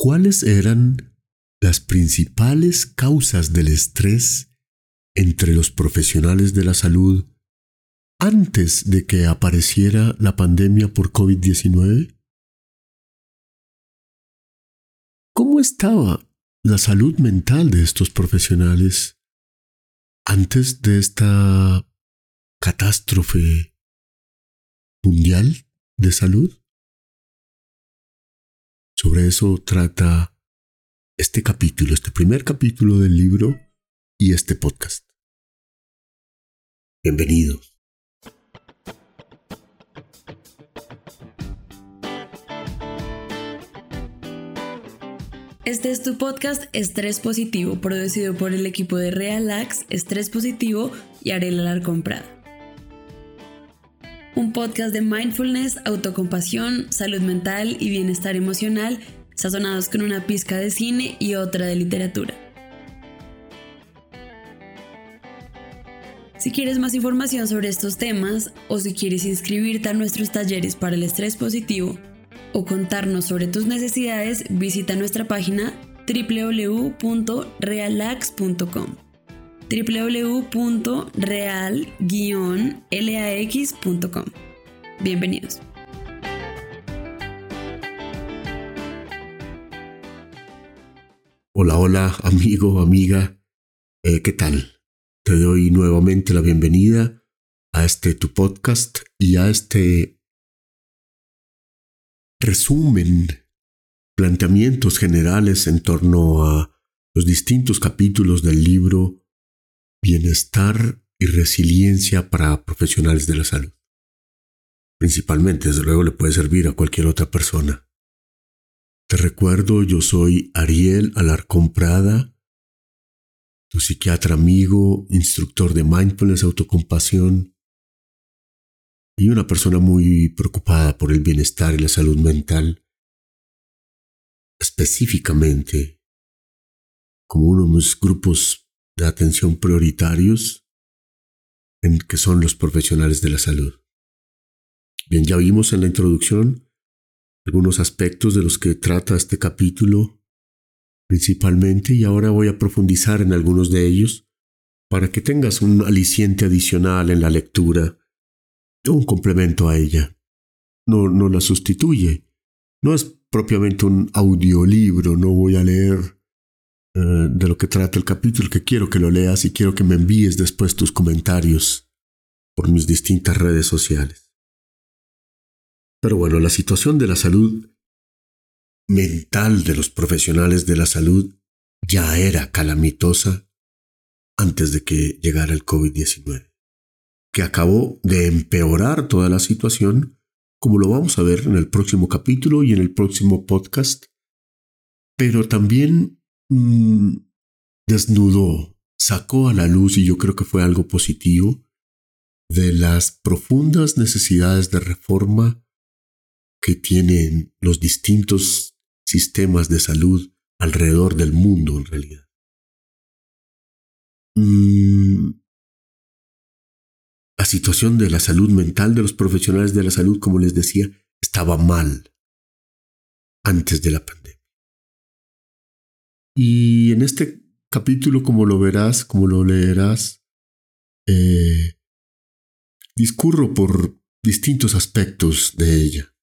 ¿Cuáles eran las principales causas del estrés entre los profesionales de la salud antes de que apareciera la pandemia por COVID-19? ¿Cómo estaba la salud mental de estos profesionales antes de esta catástrofe mundial de salud? Sobre eso trata este capítulo, este primer capítulo del libro y este podcast. Bienvenidos. Este es tu podcast Estrés Positivo, producido por el equipo de Realax, Estrés Positivo y Arela Alarcón Prada. Un podcast de mindfulness, autocompasión, salud mental y bienestar emocional, sazonados con una pizca de cine y otra de literatura. Si quieres más información sobre estos temas o si quieres inscribirte a nuestros talleres para el estrés positivo, o contarnos sobre tus necesidades, visita nuestra página www.realax.com www.real-lax.com Bienvenidos. Hola, hola, amigo, amiga. Eh, ¿Qué tal? Te doy nuevamente la bienvenida a este tu podcast y a este resumen, planteamientos generales en torno a los distintos capítulos del libro Bienestar y Resiliencia para Profesionales de la Salud. Principalmente, desde luego, le puede servir a cualquier otra persona. Te recuerdo, yo soy Ariel Alarcón Prada, tu psiquiatra amigo, instructor de mindfulness, autocompasión y una persona muy preocupada por el bienestar y la salud mental, específicamente como uno de mis grupos de atención prioritarios, en que son los profesionales de la salud. Bien, ya vimos en la introducción algunos aspectos de los que trata este capítulo principalmente y ahora voy a profundizar en algunos de ellos para que tengas un aliciente adicional en la lectura un complemento a ella. No, no la sustituye. No es propiamente un audiolibro, no voy a leer eh, de lo que trata el capítulo, que quiero que lo leas y quiero que me envíes después tus comentarios por mis distintas redes sociales. Pero bueno, la situación de la salud mental de los profesionales de la salud ya era calamitosa antes de que llegara el COVID-19 que acabó de empeorar toda la situación, como lo vamos a ver en el próximo capítulo y en el próximo podcast, pero también mm, desnudó, sacó a la luz, y yo creo que fue algo positivo, de las profundas necesidades de reforma que tienen los distintos sistemas de salud alrededor del mundo en realidad. Mm, la situación de la salud mental de los profesionales de la salud, como les decía, estaba mal antes de la pandemia. Y en este capítulo, como lo verás, como lo leerás, eh, discurro por distintos aspectos de ella.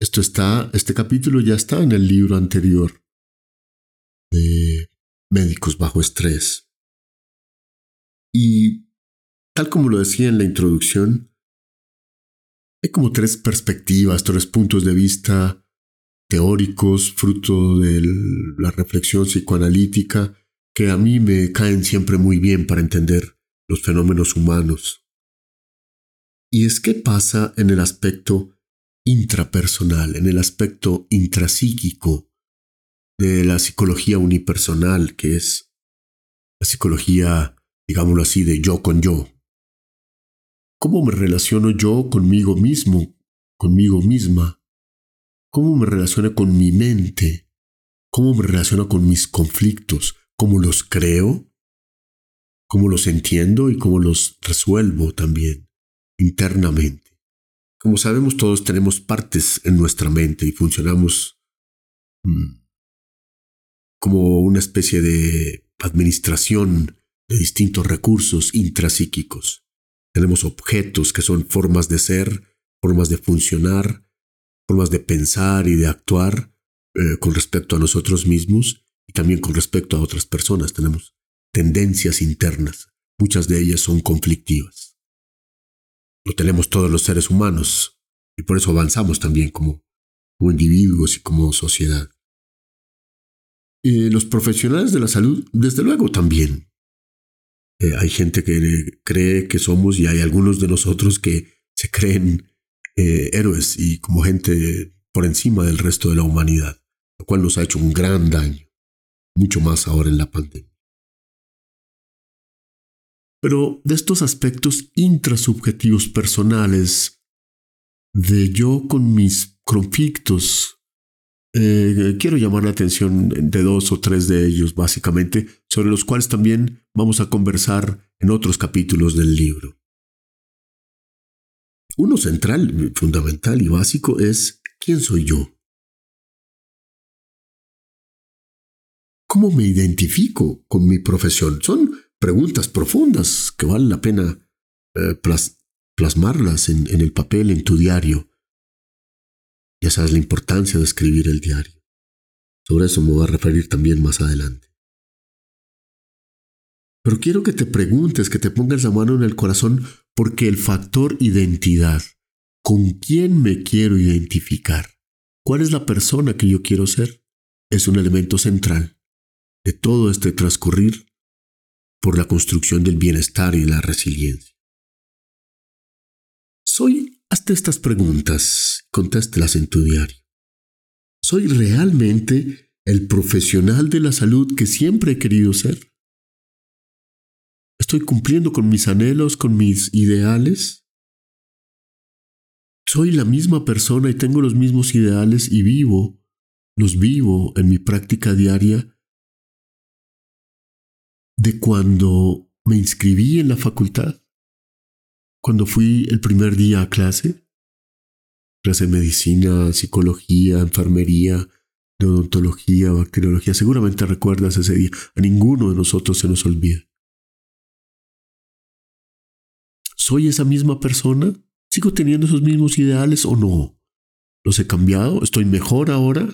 Esto está, este capítulo ya está en el libro anterior de Médicos bajo estrés. Y Tal como lo decía en la introducción, hay como tres perspectivas, tres puntos de vista teóricos, fruto de la reflexión psicoanalítica, que a mí me caen siempre muy bien para entender los fenómenos humanos. Y es qué pasa en el aspecto intrapersonal, en el aspecto intrapsíquico de la psicología unipersonal, que es la psicología, digámoslo así, de yo con yo. ¿Cómo me relaciono yo conmigo mismo, conmigo misma? ¿Cómo me relaciono con mi mente? ¿Cómo me relaciono con mis conflictos? ¿Cómo los creo? ¿Cómo los entiendo y cómo los resuelvo también internamente? Como sabemos, todos tenemos partes en nuestra mente y funcionamos mm, como una especie de administración de distintos recursos intrapsíquicos. Tenemos objetos que son formas de ser, formas de funcionar, formas de pensar y de actuar eh, con respecto a nosotros mismos y también con respecto a otras personas. Tenemos tendencias internas. Muchas de ellas son conflictivas. Lo tenemos todos los seres humanos y por eso avanzamos también como, como individuos y como sociedad. los profesionales de la salud, desde luego, también. Eh, hay gente que cree que somos y hay algunos de nosotros que se creen eh, héroes y como gente por encima del resto de la humanidad, lo cual nos ha hecho un gran daño, mucho más ahora en la pandemia. Pero de estos aspectos intrasubjetivos personales, de yo con mis conflictos, eh, quiero llamar la atención de dos o tres de ellos, básicamente, sobre los cuales también vamos a conversar en otros capítulos del libro. Uno central, fundamental y básico es ¿quién soy yo? ¿Cómo me identifico con mi profesión? Son preguntas profundas que vale la pena eh, plasmarlas en, en el papel, en tu diario. Ya sabes la importancia de escribir el diario. Sobre eso me voy a referir también más adelante. Pero quiero que te preguntes, que te pongas la mano en el corazón, porque el factor identidad, ¿con quién me quiero identificar? ¿Cuál es la persona que yo quiero ser? Es un elemento central de todo este transcurrir por la construcción del bienestar y la resiliencia. Soy, hazte estas preguntas, contéstelas en tu diario. ¿Soy realmente el profesional de la salud que siempre he querido ser? ¿Estoy cumpliendo con mis anhelos, con mis ideales? ¿Soy la misma persona y tengo los mismos ideales y vivo, los vivo en mi práctica diaria de cuando me inscribí en la facultad, cuando fui el primer día a clase, clase de medicina, psicología, enfermería, odontología, bacteriología. Seguramente recuerdas ese día. A ninguno de nosotros se nos olvida. ¿Soy esa misma persona? ¿Sigo teniendo esos mismos ideales o no? ¿Los he cambiado? ¿Estoy mejor ahora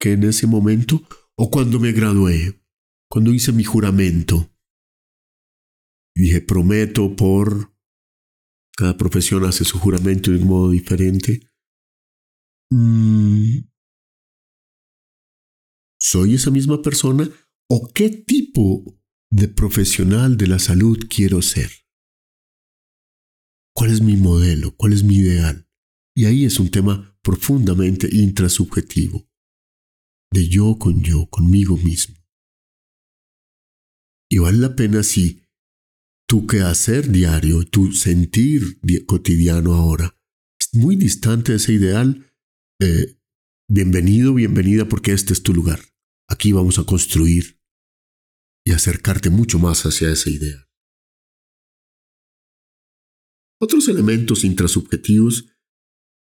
que en ese momento? ¿O cuando me gradué? cuando hice mi juramento. Dije, prometo por... Cada profesión hace su juramento de un modo diferente. Mm, ¿Soy esa misma persona? ¿O qué tipo de profesional de la salud quiero ser? ¿Cuál es mi modelo? ¿Cuál es mi ideal? Y ahí es un tema profundamente intrasubjetivo, de yo con yo, conmigo mismo. Y vale la pena si tu quehacer diario, tu sentir cotidiano ahora es muy distante de ese ideal. Eh, bienvenido, bienvenida, porque este es tu lugar. Aquí vamos a construir y acercarte mucho más hacia esa idea. Otros elementos intrasubjetivos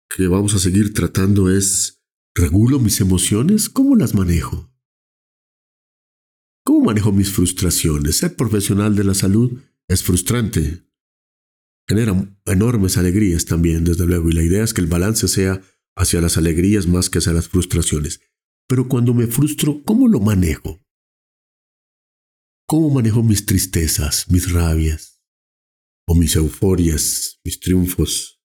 que vamos a seguir tratando es, ¿regulo mis emociones? ¿Cómo las manejo? ¿Cómo manejo mis frustraciones? Ser profesional de la salud es frustrante. Genera enormes alegrías también, desde luego, y la idea es que el balance sea hacia las alegrías más que hacia las frustraciones. Pero cuando me frustro, ¿cómo lo manejo? ¿Cómo manejo mis tristezas, mis rabias, o mis euforias, mis triunfos?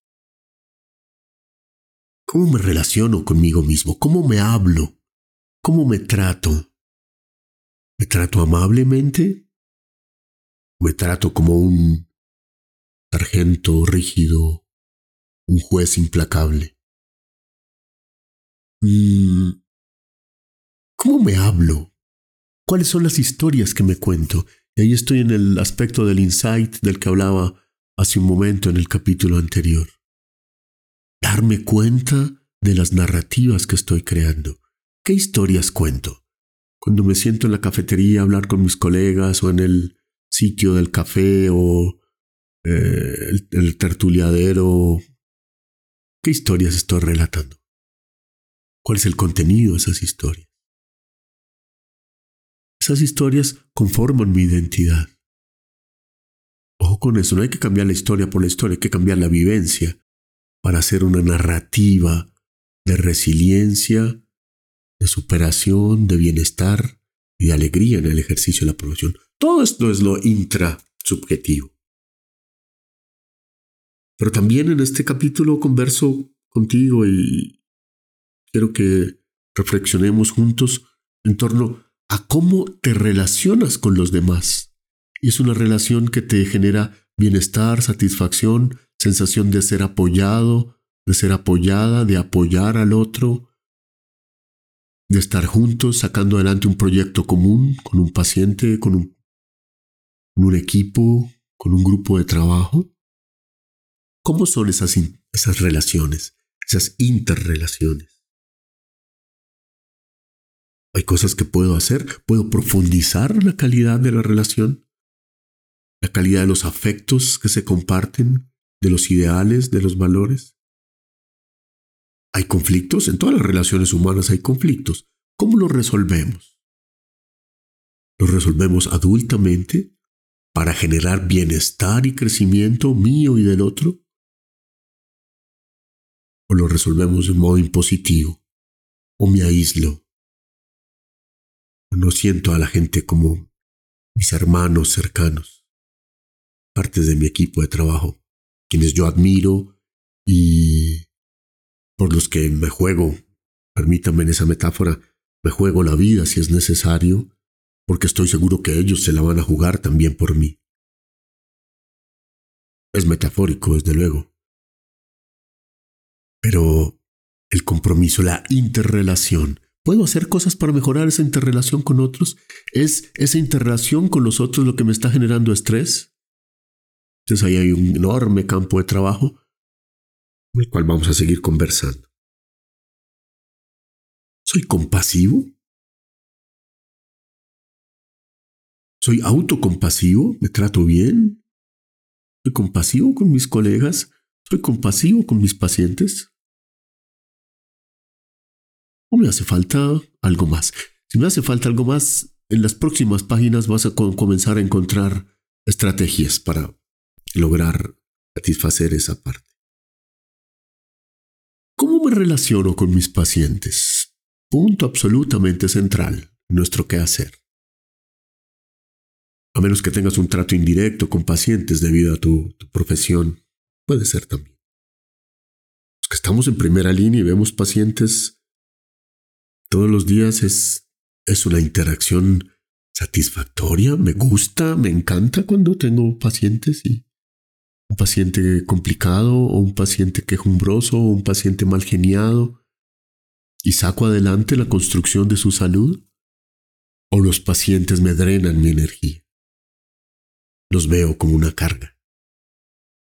¿Cómo me relaciono conmigo mismo? ¿Cómo me hablo? ¿Cómo me trato? ¿Me trato amablemente? ¿Me trato como un sargento rígido, un juez implacable? Mm, ¿Cómo me hablo? ¿Cuáles son las historias que me cuento? Y ahí estoy en el aspecto del insight del que hablaba hace un momento en el capítulo anterior. Darme cuenta de las narrativas que estoy creando. ¿Qué historias cuento? cuando me siento en la cafetería a hablar con mis colegas o en el sitio del café o eh, el, el tertuliadero, ¿qué historias estoy relatando? ¿Cuál es el contenido de esas historias? Esas historias conforman mi identidad. Ojo con eso, no hay que cambiar la historia por la historia, hay que cambiar la vivencia para hacer una narrativa de resiliencia, de superación, de bienestar y de alegría en el ejercicio de la profesión. Todo esto es lo intrasubjetivo. Pero también en este capítulo converso contigo y quiero que reflexionemos juntos en torno a cómo te relacionas con los demás. Y es una relación que te genera bienestar, satisfacción, sensación de ser apoyado, de ser apoyada, de apoyar al otro, de estar juntos sacando adelante un proyecto común con un paciente, con un, con un equipo, con un grupo de trabajo. ¿Cómo son esas, esas relaciones, esas interrelaciones? Hay cosas que puedo hacer, puedo profundizar la calidad de la relación, la calidad de los afectos que se comparten, de los ideales, de los valores. Hay conflictos, en todas las relaciones humanas hay conflictos. ¿Cómo los resolvemos? ¿Los resolvemos adultamente para generar bienestar y crecimiento mío y del otro? o lo resolvemos de modo impositivo, o me aíslo. No siento a la gente como mis hermanos cercanos, partes de mi equipo de trabajo, quienes yo admiro y por los que me juego, permítanme en esa metáfora, me juego la vida si es necesario, porque estoy seguro que ellos se la van a jugar también por mí. Es metafórico, desde luego, pero el compromiso, la interrelación, ¿puedo hacer cosas para mejorar esa interrelación con otros? ¿Es esa interrelación con los otros lo que me está generando estrés? Entonces ahí hay un enorme campo de trabajo, el cual vamos a seguir conversando. ¿Soy compasivo? ¿Soy autocompasivo? ¿Me trato bien? ¿Soy compasivo con mis colegas? ¿Soy compasivo con mis pacientes? ¿O me hace falta algo más? Si me hace falta algo más, en las próximas páginas vas a comenzar a encontrar estrategias para lograr satisfacer esa parte. ¿Cómo me relaciono con mis pacientes? Punto absolutamente central en nuestro quehacer. A menos que tengas un trato indirecto con pacientes debido a tu, tu profesión, puede ser también. Los que estamos en primera línea y vemos pacientes todos los días es, es una interacción satisfactoria, me gusta, me encanta cuando tengo pacientes y un paciente complicado o un paciente quejumbroso o un paciente mal geniado y saco adelante la construcción de su salud o los pacientes me drenan mi energía. Los veo como una carga.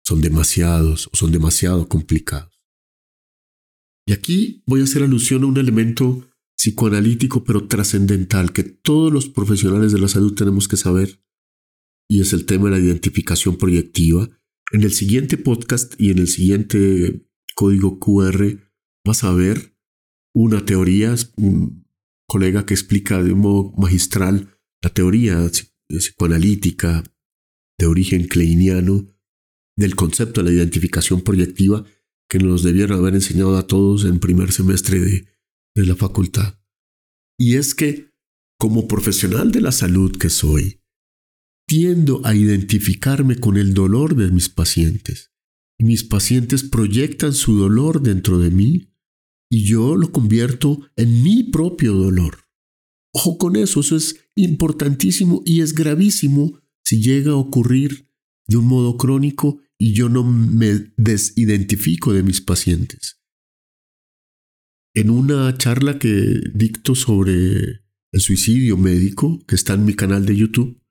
Son demasiados o son demasiado complicados. Y aquí voy a hacer alusión a un elemento psicoanalítico pero trascendental que todos los profesionales de la salud tenemos que saber y es el tema de la identificación proyectiva. En el siguiente podcast y en el siguiente código QR vas a ver una teoría, un colega que explica de un modo magistral la teoría psicoanalítica de origen kleiniano del concepto de la identificación proyectiva que nos debieron haber enseñado a todos en primer semestre de de la facultad. Y es que, como profesional de la salud que soy, tiendo a identificarme con el dolor de mis pacientes. Y mis pacientes proyectan su dolor dentro de mí y yo lo convierto en mi propio dolor. Ojo con eso, eso es importantísimo y es gravísimo si llega a ocurrir de un modo crónico y yo no me desidentifico de mis pacientes. En una charla que dicto sobre el suicidio médico, que está en mi canal de YouTube,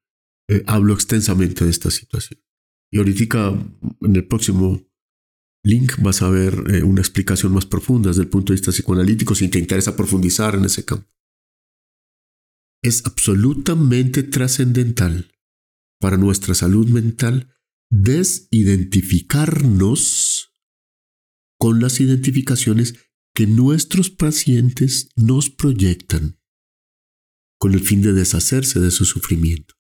eh, hablo extensamente de esta situación. Y ahorita en el próximo link vas a ver eh, una explicación más profunda desde el punto de vista psicoanalítico si te interesa profundizar en ese campo. Es absolutamente trascendental para nuestra salud mental desidentificarnos con las identificaciones que nuestros pacientes nos proyectan. con el fin de deshacerse de su sufrimiento.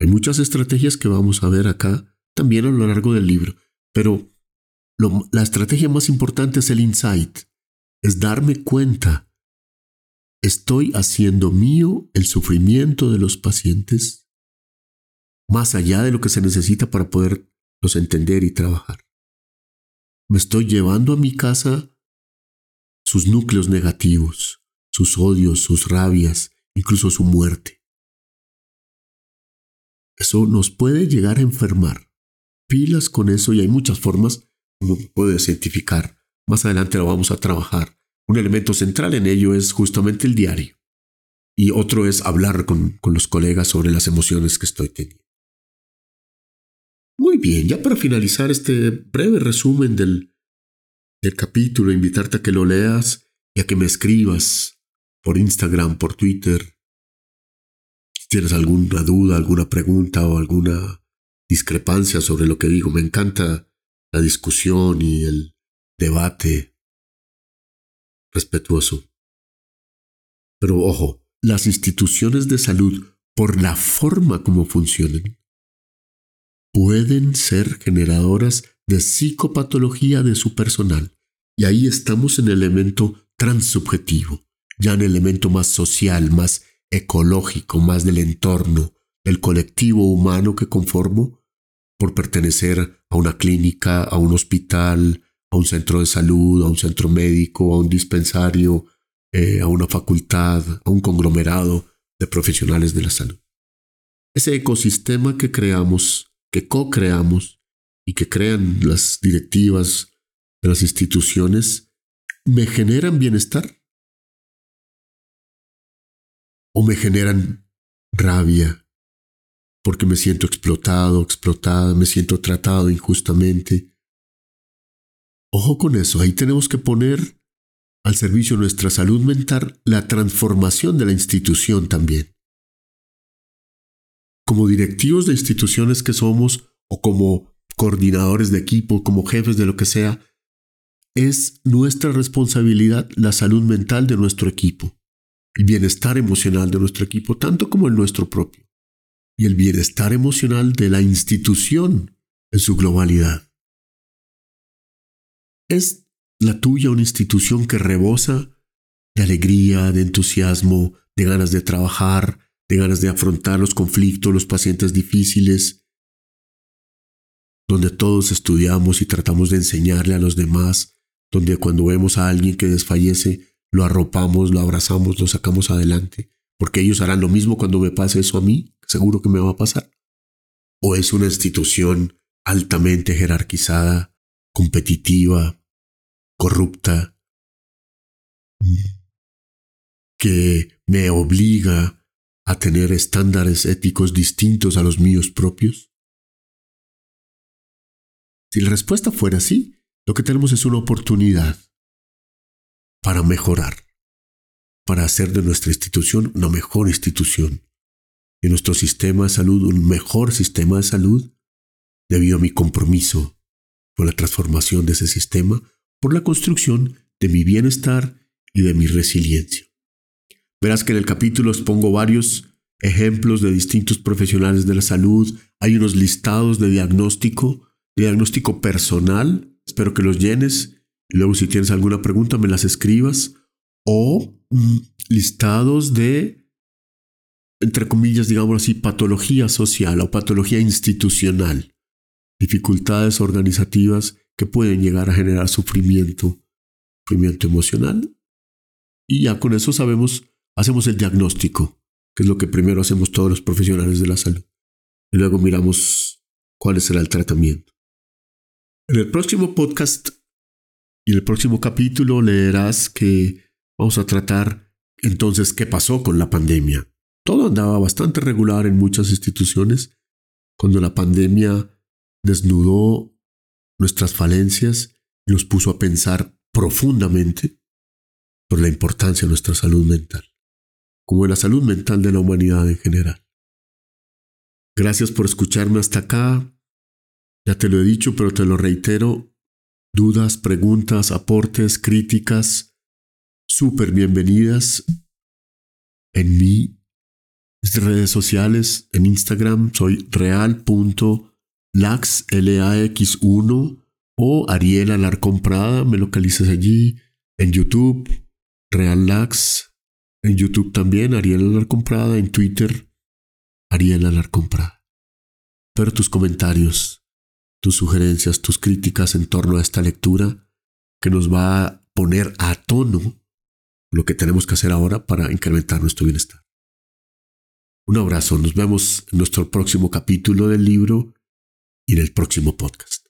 Hay muchas estrategias que vamos a ver acá también a lo largo del libro, pero la estrategia más importante es el insight, es darme cuenta, estoy haciendo mío el sufrimiento de los pacientes más allá de lo que se necesita para poderlos entender y trabajar. Me estoy llevando a mi casa sus núcleos negativos, sus odios, sus rabias, incluso su muerte. Eso nos puede llegar a enfermar. Pilas con eso y hay muchas formas uno puede cientificar. Más adelante lo vamos a trabajar. Un elemento central en ello es justamente el diario. Y otro es hablar con, con los colegas sobre las emociones que estoy teniendo. Muy bien, ya para finalizar este breve resumen del, del capítulo, invitarte a que lo leas y a que me escribas por Instagram, por Twitter. Si tienes alguna duda, alguna pregunta o alguna discrepancia sobre lo que digo, me encanta la discusión y el debate respetuoso. Pero ojo, las instituciones de salud, por la forma como funcionan, pueden ser generadoras de psicopatología de su personal. Y ahí estamos en el elemento transsubjetivo, ya en el elemento más social, más ecológico, más del entorno, del colectivo humano que conformo por pertenecer a una clínica, a un hospital, a un centro de salud, a un centro médico, a un dispensario, eh, a una facultad, a un conglomerado de profesionales de la salud. Ese ecosistema que creamos que co-creamos y que crean las directivas de las instituciones, ¿me generan bienestar? ¿O me generan rabia? Porque me siento explotado, explotada, me siento tratado injustamente. Ojo con eso, ahí tenemos que poner al servicio de nuestra salud mental la transformación de la institución también como directivos de instituciones que somos o como coordinadores de equipo, como jefes de lo que sea, es nuestra responsabilidad la salud mental de nuestro equipo, el bienestar emocional de nuestro equipo, tanto como el nuestro propio, y el bienestar emocional de la institución en su globalidad. ¿Es la tuya una institución que rebosa de alegría, de entusiasmo, de ganas de trabajar, de ganas de afrontar los conflictos, los pacientes difíciles, donde todos estudiamos y tratamos de enseñarle a los demás, donde cuando vemos a alguien que desfallece, lo arropamos, lo abrazamos, lo sacamos adelante, porque ellos harán lo mismo cuando me pase eso a mí, seguro que me va a pasar. O es una institución altamente jerarquizada, competitiva, corrupta, que me obliga a tener estándares éticos distintos a los míos propios? Si la respuesta fuera sí, lo que tenemos es una oportunidad para mejorar, para hacer de nuestra institución una mejor institución, y nuestro sistema de salud un mejor sistema de salud, debido a mi compromiso con la transformación de ese sistema, por la construcción de mi bienestar y de mi resiliencia. Verás que en el capítulo os pongo varios ejemplos de distintos profesionales de la salud. Hay unos listados de diagnóstico, diagnóstico personal. Espero que los llenes luego si tienes alguna pregunta me las escribas. O mm, listados de, entre comillas, digamos así, patología social o patología institucional. Dificultades organizativas que pueden llegar a generar sufrimiento, sufrimiento emocional. Y ya con eso sabemos hacemos el diagnóstico, que es lo que primero hacemos todos los profesionales de la salud. Y luego miramos cuál será el tratamiento. En el próximo podcast y en el próximo capítulo leerás que vamos a tratar entonces qué pasó con la pandemia. Todo andaba bastante regular en muchas instituciones cuando la pandemia desnudó nuestras falencias y nos puso a pensar profundamente sobre la importancia de nuestra salud mental como en la salud mental de la humanidad en general. Gracias por escucharme hasta acá. Ya te lo he dicho, pero te lo reitero. Dudas, preguntas, aportes, críticas, súper bienvenidas en mi mis redes sociales. En Instagram soy real.lax, L-A-X-1 o Ariel Alarcón Prada, me localizas allí. En YouTube, Real Lax. En YouTube también, Ariel Alarcón Prada. En Twitter, Ariel Alarcón Prada. Pero tus comentarios, tus sugerencias, tus críticas en torno a esta lectura que nos va a poner a tono lo que tenemos que hacer ahora para incrementar nuestro bienestar. Un abrazo, nos vemos en nuestro próximo capítulo del libro y en el próximo podcast.